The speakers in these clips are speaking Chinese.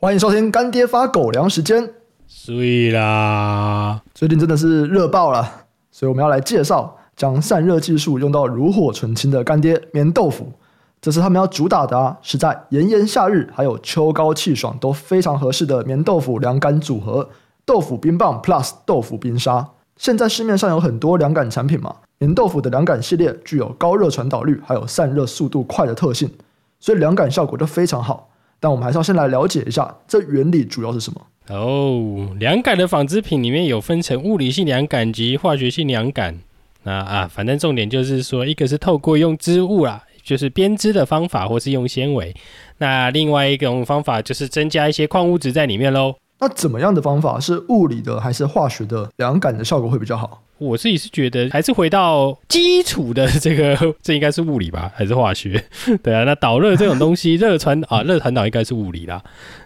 欢迎收听干爹发狗粮时间。睡啦！最近真的是热爆了，所以我们要来介绍将散热技术用到炉火纯青的干爹棉豆腐。这是他们要主打的啊，是在炎炎夏日还有秋高气爽都非常合适的棉豆腐凉感组合——豆腐冰棒 Plus 豆腐冰沙。现在市面上有很多凉感产品嘛，眠豆腐的凉感系列具有高热传导率还有散热速度快的特性，所以凉感效果都非常好。但我们还是要先来了解一下这原理主要是什么哦。凉感的纺织品里面有分成物理性凉感及化学性凉感。那啊，反正重点就是说，一个是透过用织物啦，就是编织的方法，或是用纤维。那另外一种方法就是增加一些矿物质在里面喽。那怎么样的方法是物理的还是化学的凉感的效果会比较好？我自己是觉得还是回到基础的这个，这应该是物理吧，还是化学？对啊，那导热这种东西，热传啊，热传导应该是物理啦。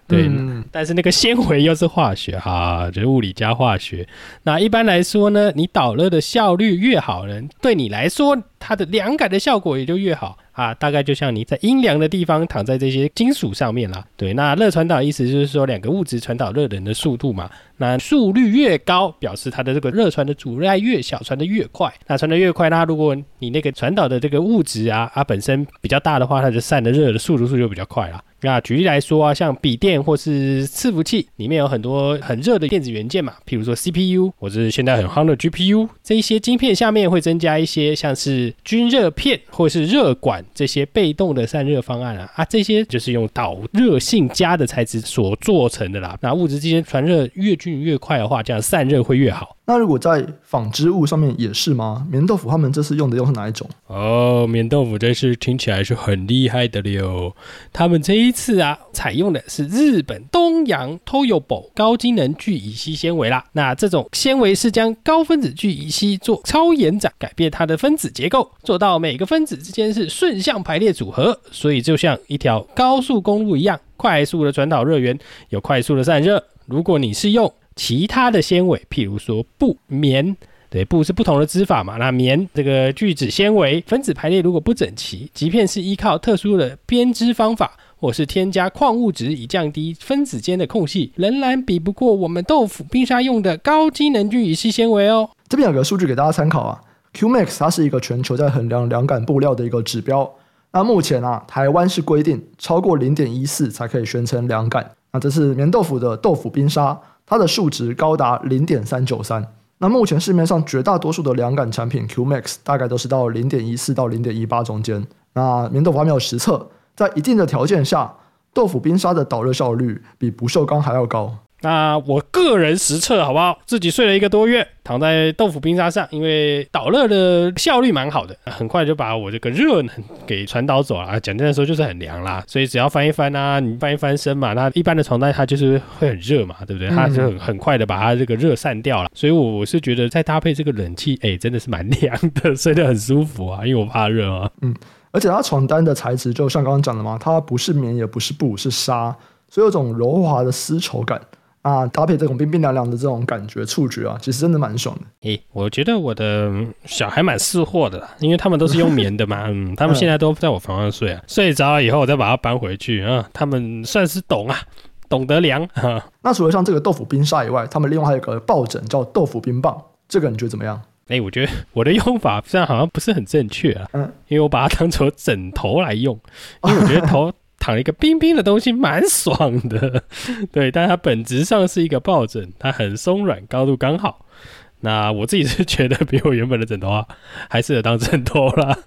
对，嗯、但是那个纤维又是化学哈，就是物理加化学。那一般来说呢，你导热的效率越好呢，对你来说，它的凉感的效果也就越好。啊，大概就像你在阴凉的地方躺在这些金属上面啦。对，那热传导意思就是说两个物质传导热能的速度嘛。那速率越高，表示它的这个热传的阻碍越小，传得越快。那传得越快，那如果你那个传导的这个物质啊，它本身比较大的话，它就散的热的速度数就比较快了。那举例来说啊，像笔电或是伺服器里面有很多很热的电子元件嘛，譬如说 CPU 或者是现在很夯的 GPU，这一些晶片下面会增加一些像是均热片或是热管这些被动的散热方案啊，啊，这些就是用导热性佳的材质所做成的啦。那物质之间传热越均匀越快的话，这样散热会越好。那如果在纺织物上面也是吗？棉豆腐他们这次用的又是哪一种？哦，棉豆腐这次听起来是很厉害的了。他们这一次啊，采用的是日本东洋 Toyobo 高机能聚乙烯纤维啦。那这种纤维是将高分子聚乙烯做超延展，改变它的分子结构，做到每个分子之间是顺向排列组合，所以就像一条高速公路一样，快速的传导热源，有快速的散热。如果你是用其他的纤维，譬如说布、棉，对，布是不同的织法嘛。那棉这个聚酯纤维分子排列如果不整齐，即便是依靠特殊的编织方法，或是添加矿物质以降低分子间的空隙，仍然比不过我们豆腐冰沙用的高机能聚乙烯纤维哦。这边有个数据给大家参考啊，Qmax 它是一个全球在衡量凉感布料的一个指标。那目前啊，台湾是规定超过零点一四才可以宣称凉感。那这是棉豆腐的豆腐冰沙。它的数值高达零点三九三，那目前市面上绝大多数的凉感产品 Qmax 大概都是到零点一四到零点一八中间。那明豆腐还没有实测，在一定的条件下，豆腐冰沙的导热效率比不锈钢还要高。那我个人实测好不好？自己睡了一个多月，躺在豆腐冰沙上，因为导热的效率蛮好的，很快就把我这个热能给传导走了。简单的说，就是很凉啦。所以只要翻一翻啊，你翻一翻身嘛，那一般的床单它就是会很热嘛，对不对？它就很很快的把它这个热散掉了。所以我我是觉得再搭配这个冷气，哎，真的是蛮凉的，睡得很舒服啊，因为我怕热啊。嗯，而且它床单的材质就像刚刚讲的嘛，它不是棉也不是布，是纱，所以有种柔滑的丝绸感。啊，搭配这种冰冰凉凉的这种感觉触觉啊，其实真的蛮爽的。诶、欸，我觉得我的小孩蛮识货的，因为他们都是用棉的嘛，嗯，他们现在都在我房上睡啊，睡着了以后我再把它搬回去啊，他们算是懂啊，懂得凉。啊、那除了像这个豆腐冰沙以外，他们另外还有一个抱枕叫豆腐冰棒，这个你觉得怎么样？诶、欸，我觉得我的用法虽然好像不是很正确啊，嗯，因为我把它当成枕头来用，因为我觉得头。躺一个冰冰的东西蛮爽的，对，但它本质上是一个抱枕，它很松软，高度刚好。那我自己是觉得比我原本的枕头啊，还适合当枕头啦。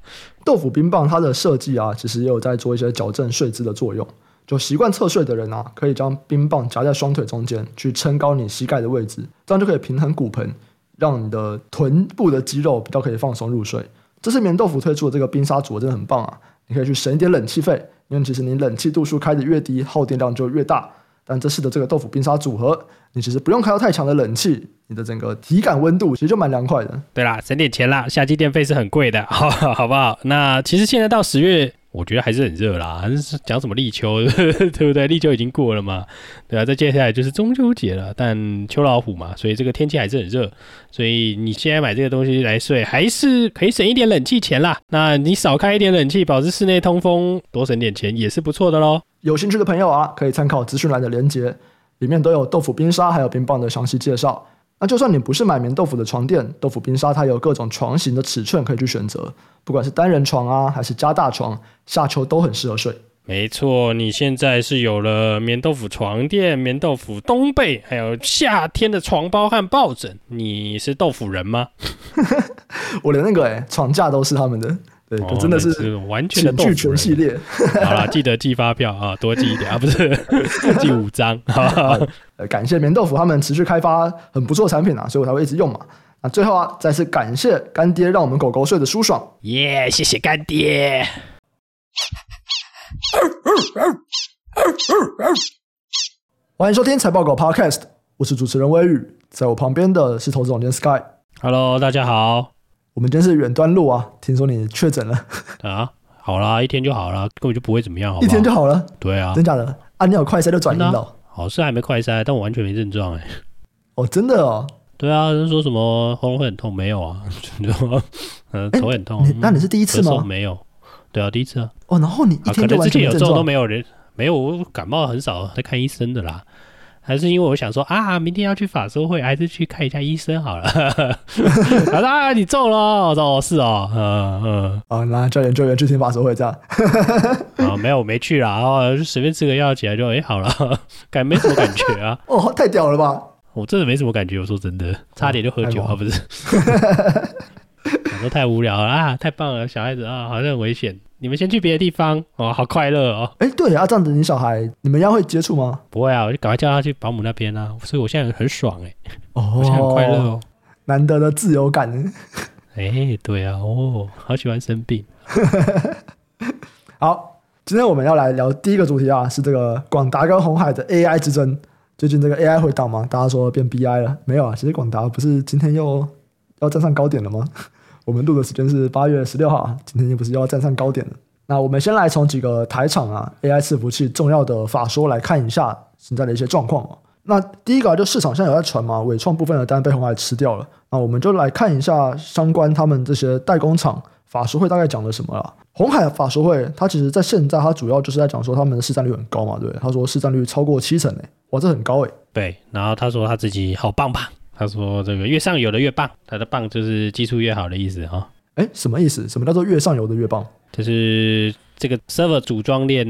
豆腐冰棒它的设计啊，其实也有在做一些矫正睡姿的作用。就习惯侧睡的人啊，可以将冰棒夹在双腿中间，去撑高你膝盖的位置，这样就可以平衡骨盆，让你的臀部的肌肉比较可以放松入睡。这次眠豆腐推出的这个冰沙组真的很棒啊，你可以去省一点冷气费。因为其实你冷气度数开的越低，耗电量就越大。但这次的这个豆腐冰沙组合，你其实不用开到太强的冷气，你的整个体感温度其实就蛮凉快的。对啦，省点钱啦，夏季电费是很贵的，好，好不好？那其实现在到十月。我觉得还是很热啦，还是讲什么立秋，对不对？立秋已经过了嘛，对啊，再接下来就是中秋节了，但秋老虎嘛，所以这个天气还是很热，所以你现在买这个东西来睡，还是可以省一点冷气钱啦。那你少开一点冷气，保持室内通风，多省点钱也是不错的喽。有兴趣的朋友啊，可以参考资讯栏的连接，里面都有豆腐冰沙还有冰棒的详细介绍。那就算你不是买棉豆腐的床垫，豆腐冰沙它有各种床型的尺寸可以去选择，不管是单人床啊，还是加大床，夏秋都很适合睡。没错，你现在是有了棉豆腐床垫、棉豆腐冬被，还有夏天的床包和抱枕，你是豆腐人吗？我连那个哎床架都是他们的。对，就、真的是完全的剧全系列。好了，记得寄发票啊，多寄一点啊，不是 寄五张。感谢棉豆腐他们持续开发很不错的产品啊，所以我才会一直用嘛。那最后啊，再次感谢干爹，让我们狗狗睡得舒爽。耶，谢谢干爹。欢迎收听财报狗 Podcast，我是主持人威宇，在我旁边的是投资总监 Sky。Hello，大家好。我们今天是远端路啊，听说你确诊了啊？好啦，一天就好啦，根本就不会怎么样，好不好？一天就好了？对啊，真假的？啊，你有快筛就转阴了？好是还没快筛，但我完全没症状哎。哦，真的哦？对啊，人说什么喉咙会很痛？没有啊，嗯，头很痛。那你是第一次吗？没有。对啊，第一次啊。哦，然后你一天就完全没症状？之前有都没有人，没有，我感冒很少在看医生的啦。还是因为我想说啊，明天要去法说会，还是去看一下医生好了。他说啊，你中了？我说哦，是哦，嗯嗯。啊，那叫研究员去听法说会这样。啊，没有，我没去啦，然后就随便吃个药起来就哎、欸、好了，感没什么感觉啊。哦，太屌了吧！我真的没什么感觉，我说真的，差点就喝酒啊，不是。我说太无聊了啊，太棒了，小孩子啊，好像很危险。你们先去别的地方哦，好快乐哦！哎，对啊，这样子你小孩你们一样会接触吗？不会啊，我就赶快叫他去保姆那边啊，所以我现在很爽哎，哦，我现在很快乐哦，难得的自由感。哎，对啊，哦，好喜欢生病。好，今天我们要来聊第一个主题啊，是这个广达跟红海的 AI 之争。最近这个 AI 回档嘛，大家说变 BI 了，没有啊？其实广达不是今天又要站上高点了吗？我们录的时间是八月十六号，今天又不是要站上高点了。那我们先来从几个台厂啊 AI 伺服器重要的法说来看一下现在的一些状况。那第一个就市场现在有在传嘛，纬创部分的单被红海吃掉了。那我们就来看一下相关他们这些代工厂法说会大概讲了什么了。红海法说会，它其实在现在它主要就是在讲说他们的市占率很高嘛，对，他说市占率超过七成诶，哇，这很高诶。对，然后他说他自己好棒棒。他说：“这个越上游的越棒，他的棒就是技术越好的意思哈。哎，什么意思？什么叫做越上游的越棒？就是这个 server 组装链，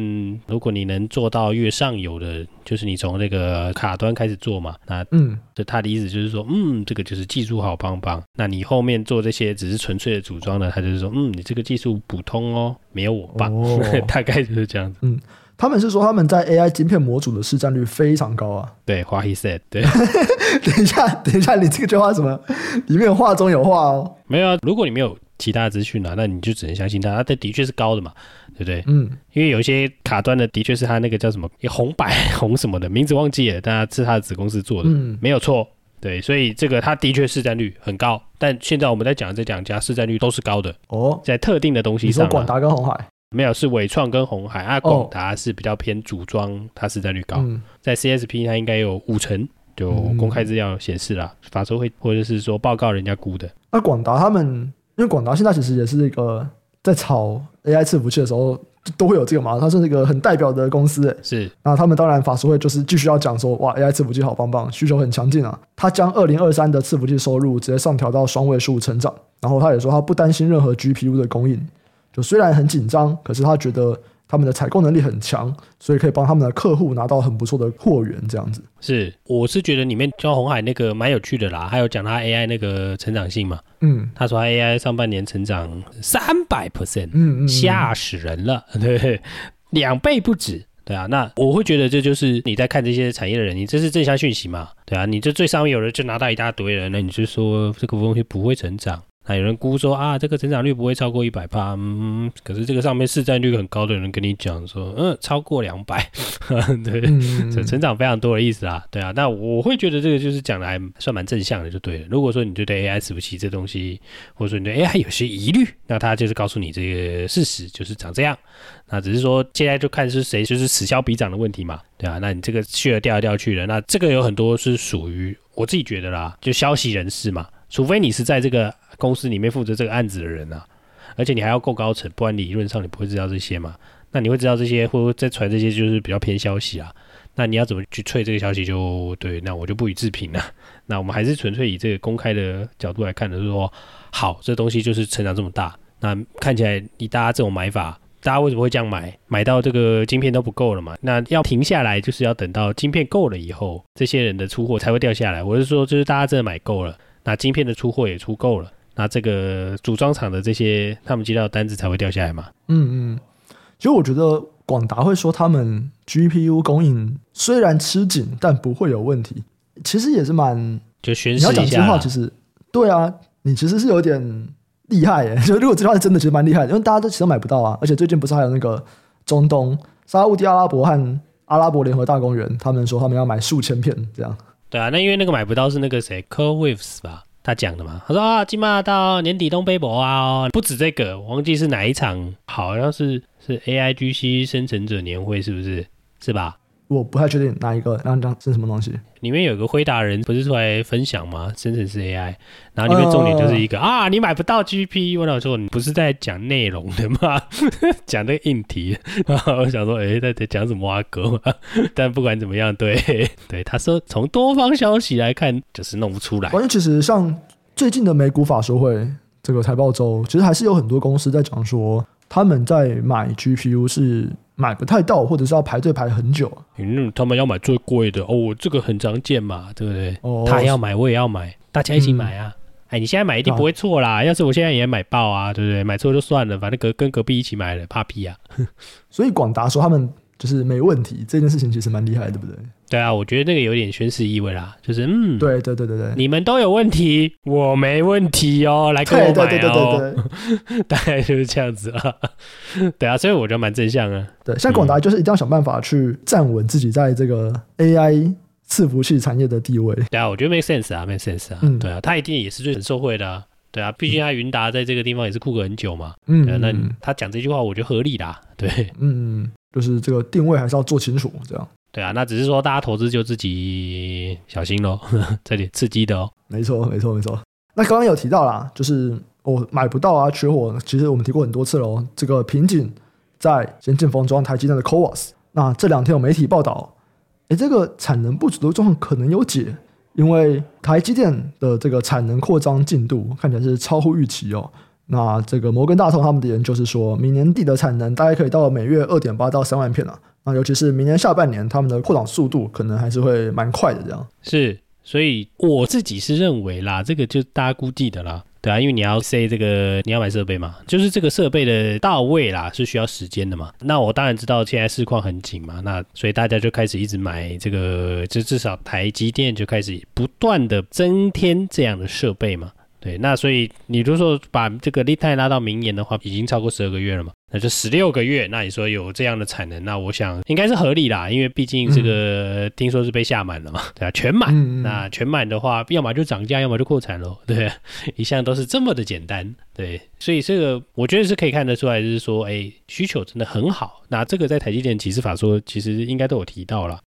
如果你能做到越上游的，就是你从那个卡端开始做嘛。那嗯，就他的意思就是说，嗯，这个就是技术好棒棒。那你后面做这些只是纯粹的组装的，他就是说，嗯，你这个技术普通哦，没有我棒。哦、大概就是这样子。嗯。”他们是说他们在 AI 晶片模组的市占率非常高啊。对，what he said。对，等一下，等一下，你这个句话什么？里面话中有话哦。没有啊，如果你没有其他资讯啊，那你就只能相信他。他的的确是高的嘛，对不对？嗯。因为有一些卡端的，的确是他那个叫什么红白 红什么的名字忘记了，但他是他的子公司做的，嗯，没有错。对，所以这个他的确市占率很高。但现在我们在讲的这两家市占率都是高的哦，在特定的东西上，你说广达跟红海。没有，是纬创跟红海啊。广达是比较偏组装，哦、它市占率高。嗯、在 CSP 它应该有五成，就公开资料显示了，法说会或者是说报告人家估的。那广达他们，因为广达现在其实也是一个在炒 AI 伺服器的时候都会有这个嘛，它是一个很代表的公司。是，那他们当然法说会就是继续要讲说，哇，AI 伺服器好棒棒，需求很强劲啊。他将二零二三的伺服器收入直接上调到双位数成长，然后他也说他不担心任何 GPU 的供应。就虽然很紧张，可是他觉得他们的采购能力很强，所以可以帮他们的客户拿到很不错的货源。这样子是，我是觉得里面教红海那个蛮有趣的啦，还有讲他 AI 那个成长性嘛。嗯，他说他 AI 上半年成长三百 percent，嗯嗯，吓死人了，对，两倍不止，对啊。那我会觉得这就是你在看这些产业的人，你这是正向讯息嘛，对啊。你这最上面有人就拿到一大堆人，那你就说这个东西不会成长。那有人估说啊，这个成长率不会超过一百趴，嗯，可是这个上面市占率很高的人跟你讲说，嗯，超过两百，对，嗯、成长非常多的意思啊，对啊，那我会觉得这个就是讲的还算蛮正向的，就对了。如果说你对 AI 伺服器这东西，或者说你对 AI 有些疑虑，那他就是告诉你这个事实就是长这样，那只是说现在就看是谁就是此消彼长的问题嘛，对啊，那你这个去了掉来掉去的，那这个有很多是属于我自己觉得啦，就消息人士嘛，除非你是在这个。公司里面负责这个案子的人啊，而且你还要够高层，不然理论上你不会知道这些嘛。那你会知道这些，或者再传这些，就是比较偏消息啊。那你要怎么去吹这个消息就，对，那我就不予置评了。那我们还是纯粹以这个公开的角度来看的，就是说，好，这东西就是成长这么大，那看起来你大家这种买法，大家为什么会这样买？买到这个晶片都不够了嘛？那要停下来，就是要等到晶片够了以后，这些人的出货才会掉下来。我是说，就是大家真的买够了，那晶片的出货也出够了。那这个组装厂的这些，他们接到的单子才会掉下来嘛？嗯嗯，其实我觉得广达会说他们 GPU 供应虽然吃紧，但不会有问题，其实也是蛮就宣示一下。你要讲真话，其实对啊，你其实是有点厉害耶。就如果这句话是真的，其实蛮厉害的，因为大家都其实买不到啊。而且最近不是还有那个中东沙乌地阿拉伯和阿拉伯联合大公园，他们说他们要买数千片这样。对啊，那因为那个买不到是那个谁 c o r w i v e s 吧？他讲的嘛，他说啊，起码到年底东北博啊，不止这个，我忘记是哪一场，好像是是 AIGC 生成者年会，是不是？是吧？我不太确定哪一个，那张是什么东西？里面有个回答人不是出来分享吗？生成式 AI，然后里面重点就是一个、呃、啊，你买不到 GP，我老说你不是在讲内容的吗？讲那个硬题，然后我想说，哎、欸，在在讲什么啊哥？但不管怎么样，对 对，他说从多方消息来看，就是弄不出来。关键其实像最近的美股法说会这个财报周，其实还是有很多公司在讲说，他们在买 GPU 是。买不太到，或者是要排队排很久。嗯，他们要买最贵的哦，这个很常见嘛，对不对？哦，他要买，我也要买，大家一起买啊！嗯、哎，你现在买一定不会错啦。啊、要是我现在也买爆啊，对不对？买错就算了，反正隔跟隔壁一起买了，怕屁啊！所以广达说他们就是没问题，这件事情其实蛮厉害的，对不对？对啊，我觉得那个有点宣誓意味啦，就是嗯，对对对对对，你们都有问题，我没问题哦，来跟我买哦，对对对对对。对，大概就是这样子啊，对啊，所以我觉得蛮正向啊。对，像广达就是一定要想办法去站稳自己在这个 AI 伺服器产业的地位。对啊，我觉得 make sense 啊，make sense 啊，嗯，对啊，他一定也是最很受惠的啊，对啊，毕竟他云达在这个地方也是酷个很久嘛，嗯，对啊，那他讲这句话我觉得合理啦，对，嗯，就是这个定位还是要做清楚，这样。对啊，那只是说大家投资就自己小心喽，这里刺激的哦。没错，没错，没错。那刚刚有提到啦，就是我、哦、买不到啊，缺货。其实我们提过很多次喽，这个瓶颈在先进封装台积电的 CoWoS。那这两天有媒体报道，哎，这个产能不足的状况可能有解，因为台积电的这个产能扩张进度看起来是超乎预期哦。那这个摩根大通他们的研究是说，明年底的产能大概可以到每月二点八到三万片了。啊，尤其是明年下半年，他们的扩张速度可能还是会蛮快的。这样是，所以我自己是认为啦，这个就大家估计的啦，对啊，因为你要 say 这个，你要买设备嘛，就是这个设备的到位啦，是需要时间的嘛。那我当然知道现在市况很紧嘛，那所以大家就开始一直买这个，就至少台积电就开始不断的增添这样的设备嘛。对，那所以你如果说把这个 lead time 拉到明年的话，已经超过十二个月了嘛，那就十六个月。那你说有这样的产能，那我想应该是合理啦，因为毕竟这个、嗯、听说是被下满了嘛，对啊，全满。嗯嗯，那全满的话，要么就涨价，要么就扩产喽，对，一向都是这么的简单。对，所以这个我觉得是可以看得出来，就是说，哎，需求真的很好。那这个在台积电启示法说，其实应该都有提到了。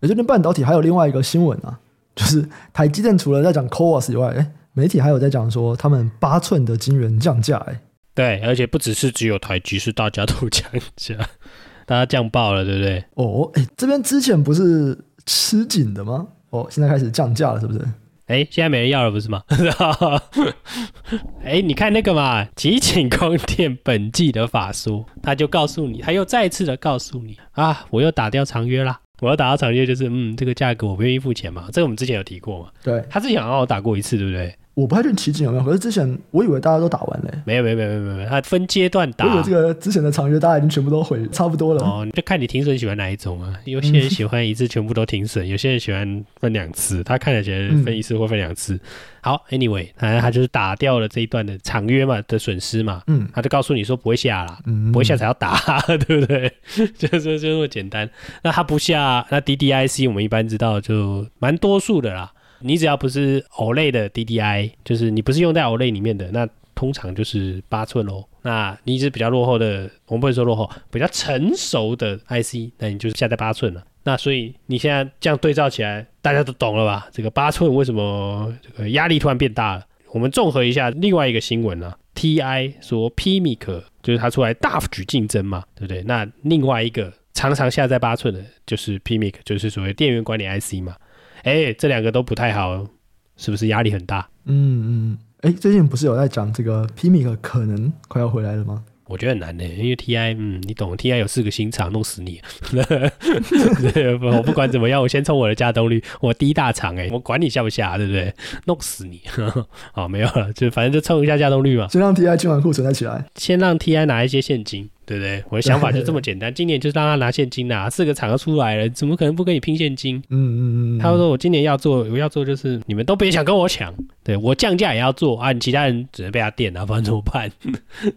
而且那半导体还有另外一个新闻啊，就是台积电除了在讲 CoWoS 以外，哎。媒体还有在讲说，他们八寸的晶圆降价，哎，对，而且不只是只有台积，是大家都降价，大家降爆了，对不对？哦，哎，这边之前不是吃紧的吗？哦，现在开始降价了，是不是？哎，现在没人要了，不是吗？哎，你看那个嘛，奇景光电本季的法说，他就告诉你，他又再次的告诉你啊，我又打掉长约啦。我要打到长约，就是嗯，这个价格我不愿意付钱嘛。这个我们之前有提过嘛？对，他之前好像有打过一次，对不对？我不太确定奇景有没有，可是之前我以为大家都打完了。没有没有没有没有没有，它分阶段打。我以为这个之前的长约大家已经全部都毁差不多了。哦，就看你停损喜欢哪一种啊？有些人喜欢一次全部都停损，有些人喜欢分两次。他看起来分一次或分两次。好，Anyway，反正他就是打掉了这一段的长约嘛的损失嘛。嗯，他就告诉你说不会下了，不会下才要打，对不对？就就就这么简单。那他不下，那 DDIC 我们一般知道就蛮多数的啦。你只要不是 OLED 的 DDI，就是你不是用在 OLED 里面的，那通常就是八寸喽。那你是比较落后的，我们不会说落后，比较成熟的 IC，那你就是下在八寸了。那所以你现在这样对照起来，大家都懂了吧？这个八寸为什么这个压力突然变大了？我们综合一下另外一个新闻啊，TI 说 PMIC 就是它出来大举竞争嘛，对不对？那另外一个常常下在八寸的，就是 PMIC，就是所谓电源管理 IC 嘛。哎，这两个都不太好，是不是压力很大？嗯嗯，哎，最近不是有在讲这个 PMIC 可能快要回来了吗？我觉得很难的，因为 TI，嗯，你懂，TI 有四个新厂，弄死你。我不管怎么样，我先冲我的加动率，我第一大厂，哎，我管你下不下，对不对？弄死你。好，没有了，就反正就冲一下加动率嘛。先让 TI 清完库存再起来，先让 TI 拿一些现金。对不对？我的想法就这么简单。今年就是让他拿现金啊，四个厂都出来了，怎么可能不跟你拼现金？嗯嗯嗯。他说我今年要做，我要做就是你们都别想跟我抢，对我降价也要做啊，你其他人只能被他电啊，不然怎么办？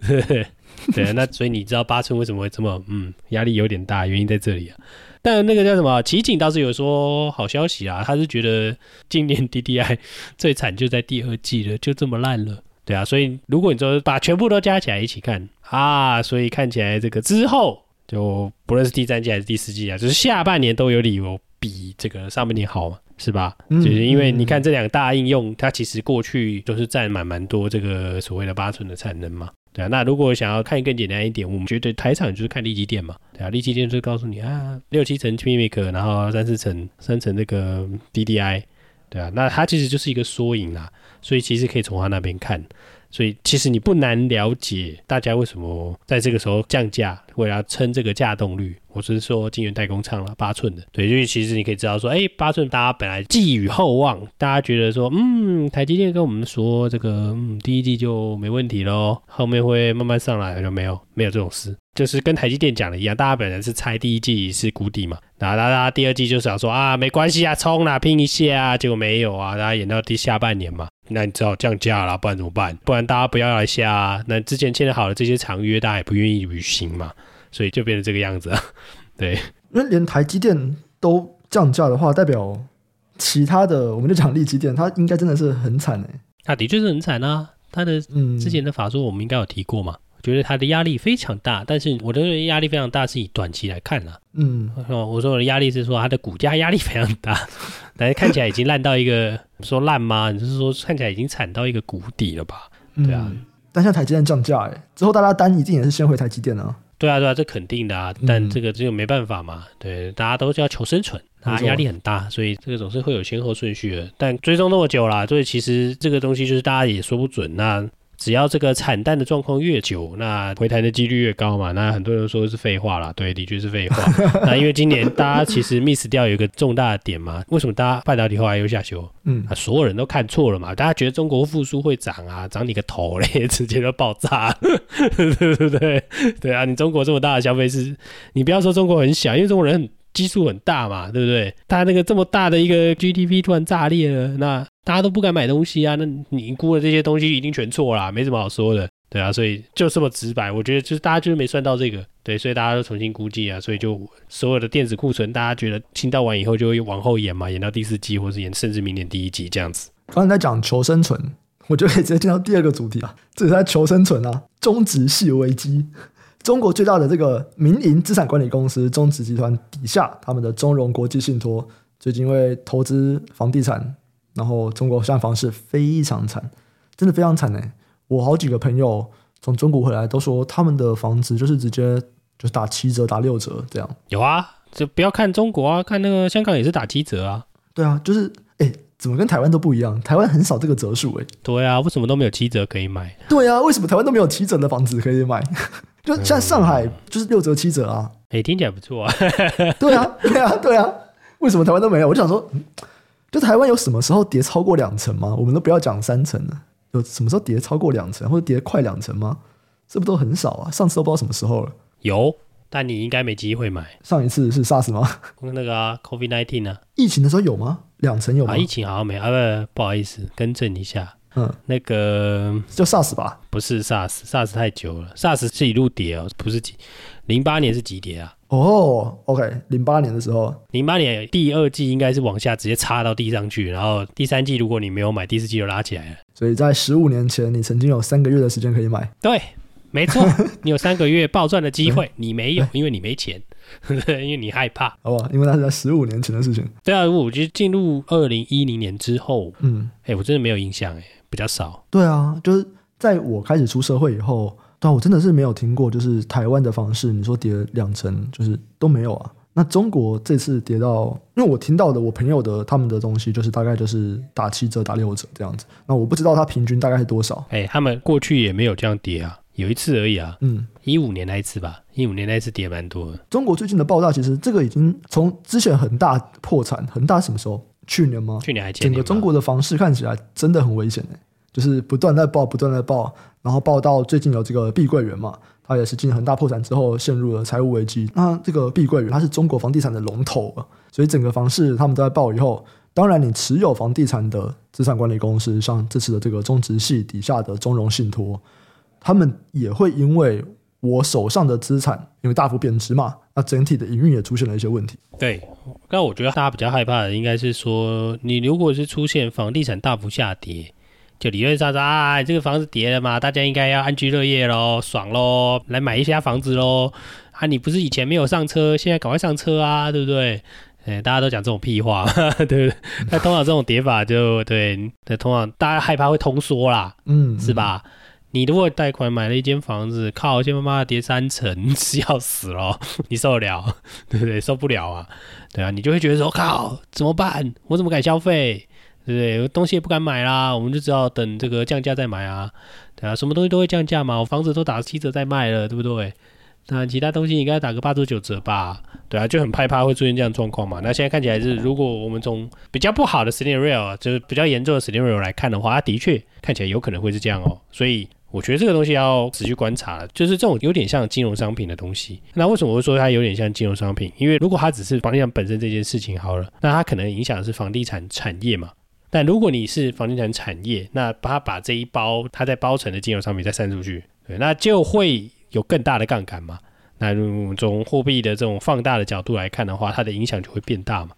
对 对，那所以你知道八村为什么会这么嗯压力有点大，原因在这里啊。但那个叫什么奇景倒是有说好消息啊，他是觉得今年 DDI 最惨就在第二季了，就这么烂了。对啊，所以如果你说把全部都加起来一起看啊，所以看起来这个之后就不论是第三季还是第四季啊，就是下半年都有理由比这个上半年好嘛，是吧？嗯、就是因为你看这两个大应用，它其实过去都是占满蛮多这个所谓的八寸的产能嘛。对啊，那如果想要看更简单一点，我们觉得台厂就是看立积电嘛。对啊，立积电就告诉你啊，六七层 PMIC，然后三四层三层那个 DDI。对啊，那它其实就是一个缩影啦，所以其实可以从他那边看，所以其实你不难了解大家为什么在这个时候降价，为了撑这个稼动率。我是说晶圆代工厂了，八寸的，对，因为其实你可以知道说，哎，八寸大家本来寄予厚望，大家觉得说，嗯，台积电跟我们说这个，嗯，第一季就没问题喽，后面会慢慢上来，就没有，没有这种事，就是跟台积电讲的一样，大家本来是猜第一季是谷底嘛，然后大家第二季就想说啊，没关系啊，冲啦，拼一下啊，结果没有啊，大家演到第下半年嘛，那你只好降价啦，不然怎么办？不然大家不要来下啊，那之前签的好的这些长约，大家也不愿意履行嘛。所以就变成这个样子啊，对，因为连台积电都降价的话，代表其他的，我们就讲力积电，它应该真的是很惨哎。它的确是很惨啊，它的嗯之前的法说我们应该有提过嘛，我觉得他的压力非常大，但是我的压力非常大是以短期来看啊，嗯，我说我的压力是说它的股价压力非常大，但是看起来已经烂到一个说烂吗？你就是说看起来已经惨到一个谷底了吧？对啊，嗯、但现在台积电降价哎，之后大家单一定也是先回台积电啊。对啊，对啊，这肯定的啊，但这个只有没办法嘛，嗯、对，大家都是要求生存，啊，压力很大，所以这个总是会有先后顺序的。但追踪那么久啦，所以其实这个东西就是大家也说不准那。只要这个产淡的状况越久，那回弹的几率越高嘛。那很多人说是废话啦，对，的确是废话。那因为今年大家其实 miss 掉有一个重大的点嘛，为什么大家半导体后来又下修？嗯，啊，所有人都看错了嘛，大家觉得中国复苏会涨啊，涨你个头嘞，直接就爆炸，对不对？对啊，你中国这么大的消费是，你不要说中国很小，因为中国人很。基数很大嘛，对不对？他那个这么大的一个 GDP 突然炸裂了，那大家都不敢买东西啊。那你估的这些东西一定全错啦，没什么好说的，对啊。所以就这么直白，我觉得就是大家就是没算到这个，对，所以大家都重新估计啊。所以就所有的电子库存，大家觉得清到完以后就会往后延嘛，延到第四季，或是延甚至明年第一季这样子。刚才在讲求生存，我就可以直接进到第二个主题啊，这是在求生存啊，中植系危机。中国最大的这个民营资产管理公司中植集团底下，他们的中融国际信托最近因为投资房地产，然后中国现在房市非常惨，真的非常惨呢。我好几个朋友从中国回来都说，他们的房子就是直接就打七折、打六折这样。有啊，就不要看中国啊，看那个香港也是打七折啊。对啊，就是哎，怎么跟台湾都不一样？台湾很少这个折数哎。对啊，为什么都没有七折可以买？对啊，为什么台湾都没有七折的房子可以买？就像上海就是六折七折啊，哎、听起来不错啊。对啊，对啊，对啊，为什么台湾都没有？我就想说，就台湾有什么时候跌超过两成吗？我们都不要讲三成了，有什么时候跌超过两成或者跌快两成吗？这不都很少啊？上次都不知道什么时候了。有，但你应该没机会买。上一次是 SARS 吗？那个啊，COVID nineteen 啊？疫情的时候有吗？两成有吗？啊，疫情好像没啊，不，不好意思，更正一下。嗯，那个叫 SARS 吧？不是 SARS，SARS 太久了，SARS 是一路跌哦，不是几，零八年是急跌啊。哦，OK，零八年的时候，零八年第二季应该是往下直接插到地上去，然后第三季如果你没有买，第四季就拉起来了。所以在十五年前，你曾经有三个月的时间可以买。对，没错，你有三个月暴赚的机会，你没有，因为你没钱，因为你害怕，好吧？因为那是在十五年前的事情。对啊，我觉得进入二零一零年之后，嗯，哎、欸，我真的没有印象，哎，比较少。对啊，就是在我开始出社会以后。但我真的是没有听过，就是台湾的房市，你说跌两成，就是都没有啊。那中国这次跌到，因为我听到的我朋友的他们的东西，就是大概就是打七折、打六折这样子。那我不知道它平均大概是多少。哎、欸，他们过去也没有这样跌啊，有一次而已啊。嗯，一五年那一次吧，一五年那一次跌蛮多的。中国最近的爆炸，其实这个已经从之前恒大破产，恒大什么时候？去年吗？去年还。整个中国的房市看起来真的很危险哎、欸，就是不断在爆，不断在爆。然后报到最近有这个碧桂园嘛，它也是经恒大破产之后陷入了财务危机。那这个碧桂园它是中国房地产的龙头，所以整个房市他们都在爆以后，当然你持有房地产的资产管理公司，像这次的这个中植系底下的中融信托，他们也会因为我手上的资产因为大幅贬值嘛，那整体的营运也出现了一些问题。对，那我觉得大家比较害怕的应该是说，你如果是出现房地产大幅下跌。就理论上说啊，这个房子跌了嘛，大家应该要安居乐业喽，爽喽，来买一下房子喽。啊，你不是以前没有上车，现在赶快上车啊，对不对？哎，大家都讲这种屁话，对不对？那通常这种跌法就对，那通常大家害怕会通缩啦，嗯，是吧？你如果贷款买了一间房子，靠，现在妈妈跌三成，是要死了，你受得了？对不对？受不了啊，对啊，你就会觉得说，靠，怎么办？我怎么敢消费？对不对？东西也不敢买啦，我们就只好等这个降价再买啊，对啊，什么东西都会降价嘛，我房子都打七折再卖了，对不对？那其他东西应该打个八折九折吧，对啊，就很害怕会出现这样状况嘛。那现在看起来是，如果我们从比较不好的 scenario，就是比较严重的 scenario 来看的话，它的确看起来有可能会是这样哦。所以我觉得这个东西要持续观察，就是这种有点像金融商品的东西。那为什么我会说它有点像金融商品？因为如果它只是房地产本身这件事情好了，那它可能影响的是房地产产业嘛。但如果你是房地产产业，那把它把这一包它在包成的金融商品再散出去，对，那就会有更大的杠杆嘛。那从货币的这种放大的角度来看的话，它的影响就会变大嘛。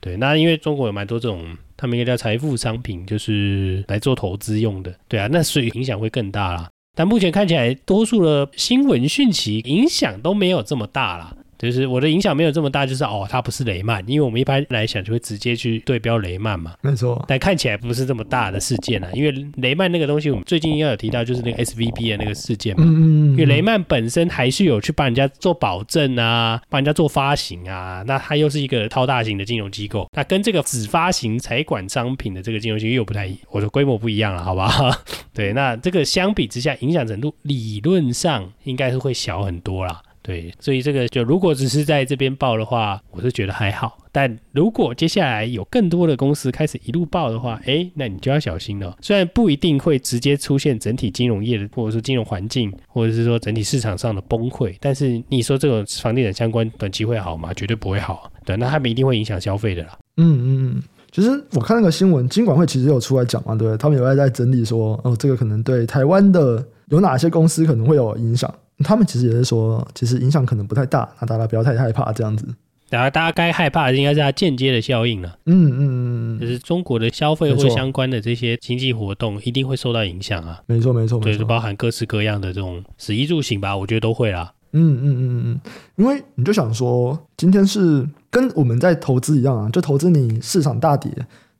对，那因为中国有蛮多这种，他们应该叫财富商品，就是来做投资用的，对啊，那所以影响会更大啦。但目前看起来，多数的新闻讯息影响都没有这么大啦。就是我的影响没有这么大，就是哦，它不是雷曼，因为我们一般来想就会直接去对标雷曼嘛。没错，但看起来不是这么大的事件啊，因为雷曼那个东西，我们最近应该有提到，就是那个 SVB 的那个事件嘛。嗯嗯嗯。因为雷曼本身还是有去帮人家做保证啊，帮人家做发行啊，那它又是一个超大型的金融机构，那跟这个只发行财管商品的这个金融机构又不太，我的规模不一样了，好吧？对，那这个相比之下，影响程度理论上应该是会小很多啦。对，所以这个就如果只是在这边报的话，我是觉得还好。但如果接下来有更多的公司开始一路报的话，哎，那你就要小心了。虽然不一定会直接出现整体金融业的，或者说金融环境，或者是说整体市场上的崩溃，但是你说这种房地产相关短期会好吗？绝对不会好。对，那他们一定会影响消费的啦。嗯嗯嗯，其实我看那个新闻，金管会其实有出来讲嘛，对不对？他们有在在整理说，哦，这个可能对台湾的有哪些公司可能会有影响。他们其实也是说，其实影响可能不太大，那大家不要太害怕这样子。大家大家该害怕的应该是它间接的效应了。嗯嗯嗯，就是中国的消费或相关的这些经济活动一定会受到影响啊。没错没错，对，就包含各式各样的这种食衣住行吧，我觉得都会啦。嗯嗯嗯嗯，因为你就想说，今天是跟我们在投资一样啊，就投资你市场大跌，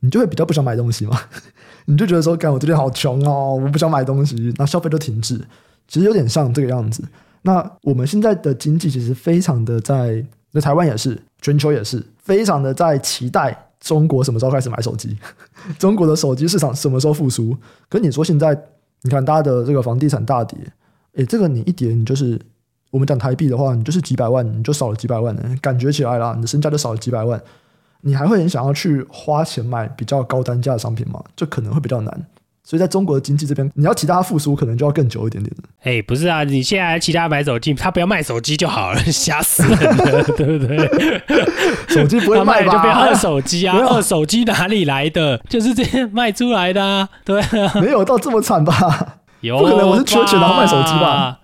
你就会比较不想买东西嘛，你就觉得说，干我最近好穷哦，我不想买东西，那消费就停滞。其实有点像这个样子。那我们现在的经济其实非常的在，那台湾也是，全球也是，非常的在期待中国什么时候开始买手机，中国的手机市场什么时候复苏。可你说现在，你看大家的这个房地产大跌，诶，这个你一跌，你就是我们讲台币的话，你就是几百万，你就少了几百万，感觉起来了，你的身价就少了几百万。你还会很想要去花钱买比较高单价的商品吗？这可能会比较难。所以在中国的经济这边，你要其他复苏，可能就要更久一点点。哎、欸，不是啊，你现在其他买手机，他不要卖手机就好了，吓死人了，对不对？手机不会卖吧就变二手机啊，二手机哪里来的？就是这样卖出来的啊，对啊，没有到这么惨吧？有，不可能我是缺钱然后卖手机吧？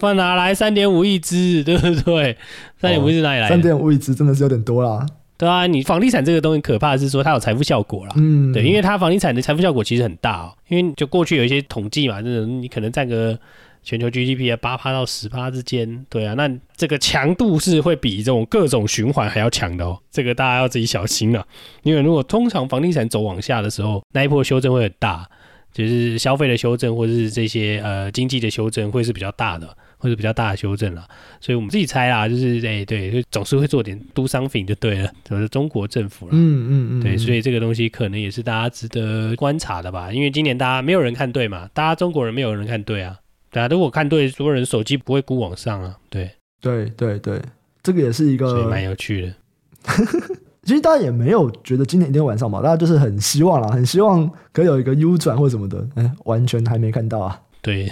不然拿来三点五亿只，对不对？三点五亿只哪里来的？三点五亿只真的是有点多啦。对啊，你房地产这个东西可怕的是说它有财富效果啦。嗯，对，因为它房地产的财富效果其实很大哦。因为就过去有一些统计嘛，就是你可能占个全球 GDP 的八趴到十趴之间，对啊，那这个强度是会比这种各种循环还要强的哦。这个大家要自己小心了，因为如果通常房地产走往下的时候，那一波修正会很大，就是消费的修正或者是这些呃经济的修正会是比较大的。或者比较大的修正了，所以我们自己猜啦，就是哎、欸，对，就总是会做点 do something 就对了，就是中国政府了，嗯嗯嗯，对，所以这个东西可能也是大家值得观察的吧，因为今年大家没有人看对嘛，大家中国人没有人看对啊，对啊如果看对，所有人手机不会估往上啊，对，对对对，这个也是一个，蛮有趣的。其实大家也没有觉得今天一天晚上嘛，大家就是很希望啦，很希望可以有一个 U 转或什么的，哎，完全还没看到啊。对，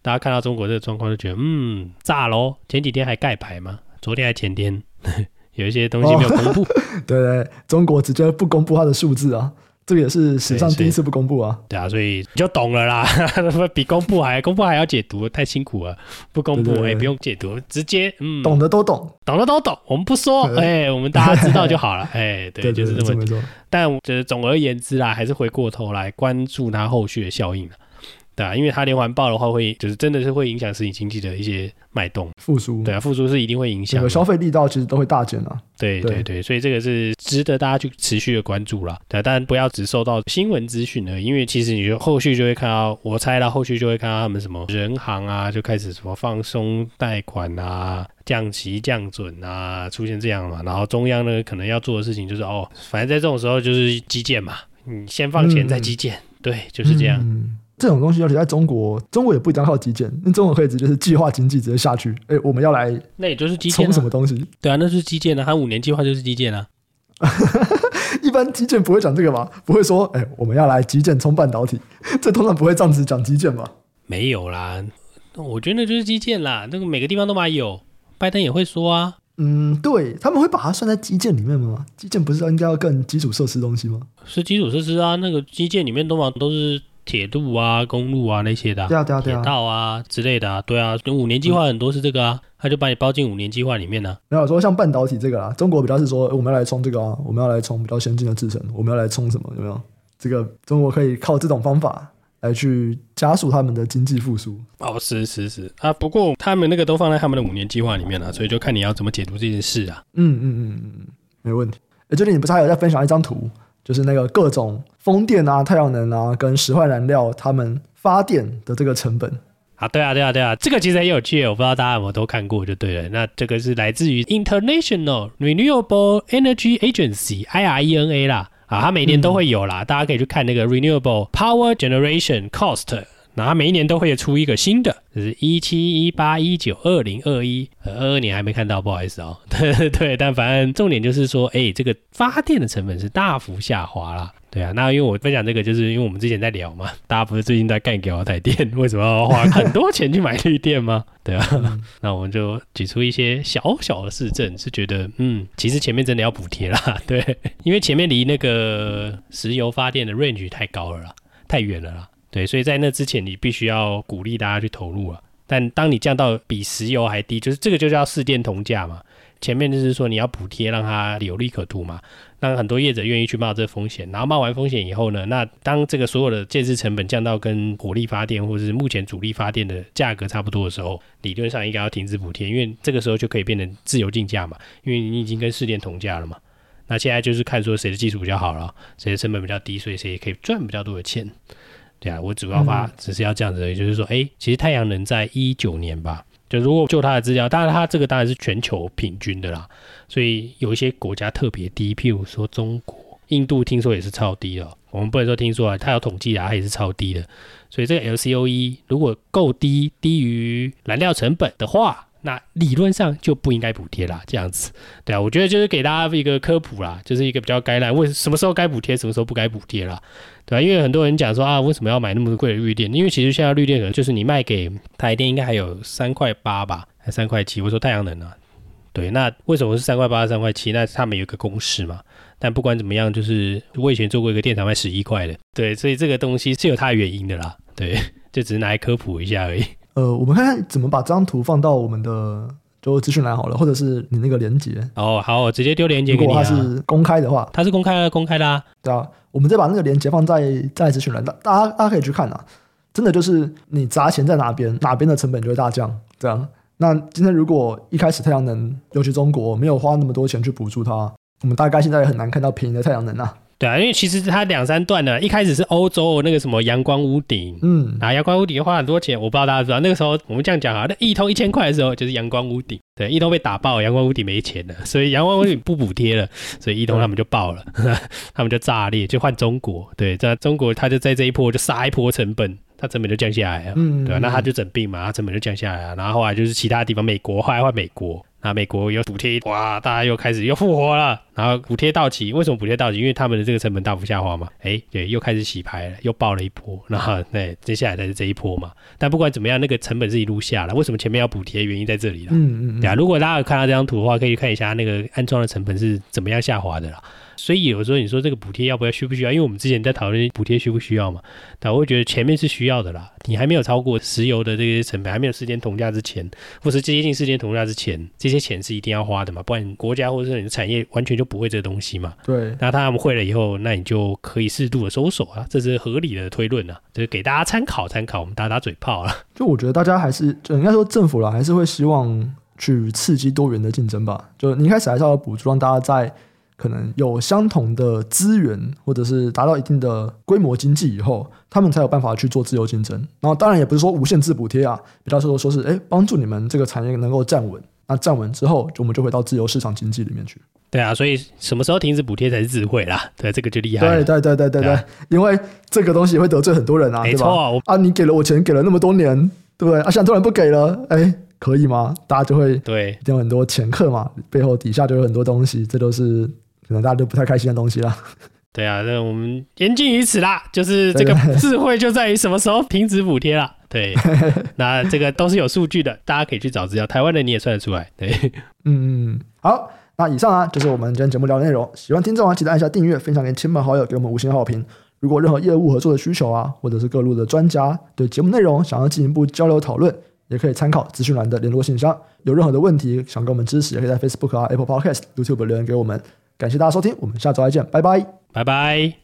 大家看到中国这个状况就觉得，嗯，炸喽！前几天还盖牌嘛，昨天还前天，有一些东西没有公布。哦、对，中国直接不公布它的数字啊，这个也是史上第一次不公布啊。对，对啊，所以你就懂了啦，比公布还公布还要解读，太辛苦了。不公布哎，不用解读，直接嗯，懂的都懂，懂的都懂。我们不说，哎，我们大家知道就好了。哎，对，就是这么。但就是总而言之啦，还是回过头来关注它后续的效应。对啊，因为它连环爆的话，会就是真的是会影响实体经济的一些脉动复苏。对啊，复苏是一定会影响，消费力道其实都会大减啊。对对对，所以这个是值得大家去持续的关注啦。对啊，当然不要只受到新闻资讯呢，因为其实你就后续就会看到，我猜到后续就会看到他们什么人行啊，就开始什么放松贷款啊、降息降准啊，出现这样嘛。然后中央呢，可能要做的事情就是哦，反正在这种时候就是基建嘛，你先放钱再基建，嗯、对，就是这样。嗯这种东西，而且在中国，中国也不一定靠基建，那中国可以直接是计划经济直接下去。哎，我们要来，那也就是基建冲什么东西？对啊，那是基建啊，它五年计划就是基建啊。一般基建不会讲这个吧？不会说，哎，我们要来基建冲半导体，这通常不会这样子讲基建吧？没有啦，我觉得那就是基建啦，那个每个地方都嘛有，拜登也会说啊。嗯，对，他们会把它算在基建里面吗？基建不是应该要更基础设施东西吗？是基础设施啊，那个基建里面都嘛都是。铁路啊，公路啊那些的，对啊对啊对啊，铁道啊之类的啊，对啊，五年计划很多是这个啊，他就把你包进五年计划里面呢。没有说像半导体这个啊，中国比较是说我们要来冲这个啊，我们要来冲比较先进的制程，我们要来冲什么？有没有？这个中国可以靠这种方法来去加速他们的经济复苏。哦，是是是啊，不过他们那个都放在他们的五年计划里面了，所以就看你要怎么解读这件事啊。嗯嗯嗯嗯，没问题。哎，最近你不是还有在分享一张图？就是那个各种风电啊、太阳能啊，跟石化燃料他们发电的这个成本啊，对啊，对啊，对啊，这个其实也有趣，我不知道大家有没有都看过就对了。那这个是来自于 International Renewable Energy Agency（IRENA） 啦，啊，它每年都会有啦，大家可以去看那个 Renewable Power Generation Cost。然后每一年都会出一个新的，就是一七、一八、一九、二零、二一、二二年还没看到，不好意思哦。对但反正重点就是说，哎，这个发电的成本是大幅下滑啦。对啊，那因为我分享这个，就是因为我们之前在聊嘛，大家不是最近在干给我台电，为什么要花很多钱去买绿电吗？对啊，嗯、那我们就举出一些小小的事证，是觉得，嗯，其实前面真的要补贴啦，对，因为前面离那个石油发电的 range 太高了啦，太远了啦。对，所以在那之前，你必须要鼓励大家去投入啊。但当你降到比石油还低，就是这个就叫市电同价嘛。前面就是说你要补贴，让它有利可图嘛，让很多业者愿意去冒这个风险。然后冒完风险以后呢，那当这个所有的建设成本降到跟火力发电或者是目前主力发电的价格差不多的时候，理论上应该要停止补贴，因为这个时候就可以变成自由竞价嘛，因为你已经跟市电同价了嘛。那现在就是看说谁的技术比较好了，谁的成本比较低，所以谁也可以赚比较多的钱。对啊，我主要发只是要这样子，就是说，哎，其实太阳能在一九年吧，就如果就它的资料，当然它这个当然是全球平均的啦，所以有一些国家特别低，譬如说中国、印度，听说也是超低哦。我们不能说听说啊，它有统计啊，它也是超低的。所以这个 LCOE 如果够低，低于燃料成本的话，那理论上就不应该补贴啦。这样子，对啊，我觉得就是给大家一个科普啦，就是一个比较该来为什么时候该补贴，什么时候不该补贴啦，对啊，因为很多人讲说啊，为什么要买那么贵的绿电？因为其实现在绿电可能就是你卖给台电应该还有三块八吧，还三块七。我说太阳能啊，对，那为什么是三块八、三块七？那他们有一个公式嘛。但不管怎么样，就是我以前做过一个电厂卖十一块的，对，所以这个东西是有它的原因的啦，对，就只是拿来科普一下而已。呃，我们看看怎么把这张图放到我们的就资讯栏好了，或者是你那个连接。哦，好，我直接丢连接给你啊。如果它是公开的话，它是公开的，公开的啊。对啊，我们再把那个连接放在在资讯栏，大大家大家可以去看啊。真的就是你砸钱在哪边，哪边的成本就会大降。这样，那今天如果一开始太阳能，尤其中国没有花那么多钱去补助它。我们大概现在也很难看到便宜的太阳能啊。对啊，因为其实它两三段呢，一开始是欧洲那个什么阳光屋顶，嗯，啊，阳光屋顶花很多钱，我不知道大家知道。那个时候我们这样讲啊，那一通一千块的时候就是阳光屋顶，对，一通被打爆，阳光屋顶没钱了，所以阳光屋顶不补贴了，所以一通他们就爆了，对 他们就炸裂，就换中国，对，在中国他就在这一波就杀一波成本，他成本就降下来了，嗯，对吧、啊？那它就整病嘛，它成本就降下来了，然后后来就是其他地方，美国后来换美国。那美国又补贴，哇，大家又开始又复活了。然后补贴到期，为什么补贴到期？因为他们的这个成本大幅下滑嘛。哎，对，又开始洗牌了，又爆了一波。然后，对，接下来才是这一波嘛。但不管怎么样，那个成本是一路下了。为什么前面要补贴？原因在这里了。嗯嗯对啊，如果大家有看到这张图的话，可以看一下那个安装的成本是怎么样下滑的啦。所以有时候你说这个补贴要不要需不需要？因为我们之前在讨论补贴需不需要嘛，但我会觉得前面是需要的啦。你还没有超过石油的这些成本，还没有世间铜价之前，或是接近世间铜价之前，这些钱是一定要花的嘛，不然国家或者是你的产业完全就不会这个东西嘛。对。那他们会了以后，那你就可以适度的收手啊，这是合理的推论啊，就是给大家参考参考，我们打打嘴炮啊。就我觉得大家还是就应该说政府啦，还是会希望去刺激多元的竞争吧。就你一开始还是要补助，让大家在。可能有相同的资源，或者是达到一定的规模经济以后，他们才有办法去做自由竞争。然后当然也不是说无限制补贴啊，比较说说是哎帮助你们这个产业能够站稳。那站稳之后，就我们就回到自由市场经济里面去。对啊，所以什么时候停止补贴才是智慧啦？对，这个就厉害。对对对对对对，啊、因为这个东西会得罪很多人啊，没错啊，啊，你给了我钱，给了那么多年，对不对？啊，现在突然不给了，哎，可以吗？大家就会对，有很多前客嘛，背后底下就有很多东西，这都是。可能大家都不太开心的东西啦。对啊，那我们言尽于此啦。就是这个智慧就在于什么时候停止补贴了。对，那这个都是有数据的，大家可以去找资料。台湾的你也算得出来。对，嗯嗯，好，那以上啊就是我们今天节目聊的内容。喜欢听众啊，记得按下订阅，分享给亲朋好友，给我们五星好评。如果任何业务合作的需求啊，或者是各路的专家对节目内容想要进一步交流讨论，也可以参考资讯栏的联络信箱。有任何的问题想跟我们支持，也可以在 Facebook 啊、Apple Podcast、YouTube 留言给我们。感谢大家收听，我们下周再见，拜拜，拜拜。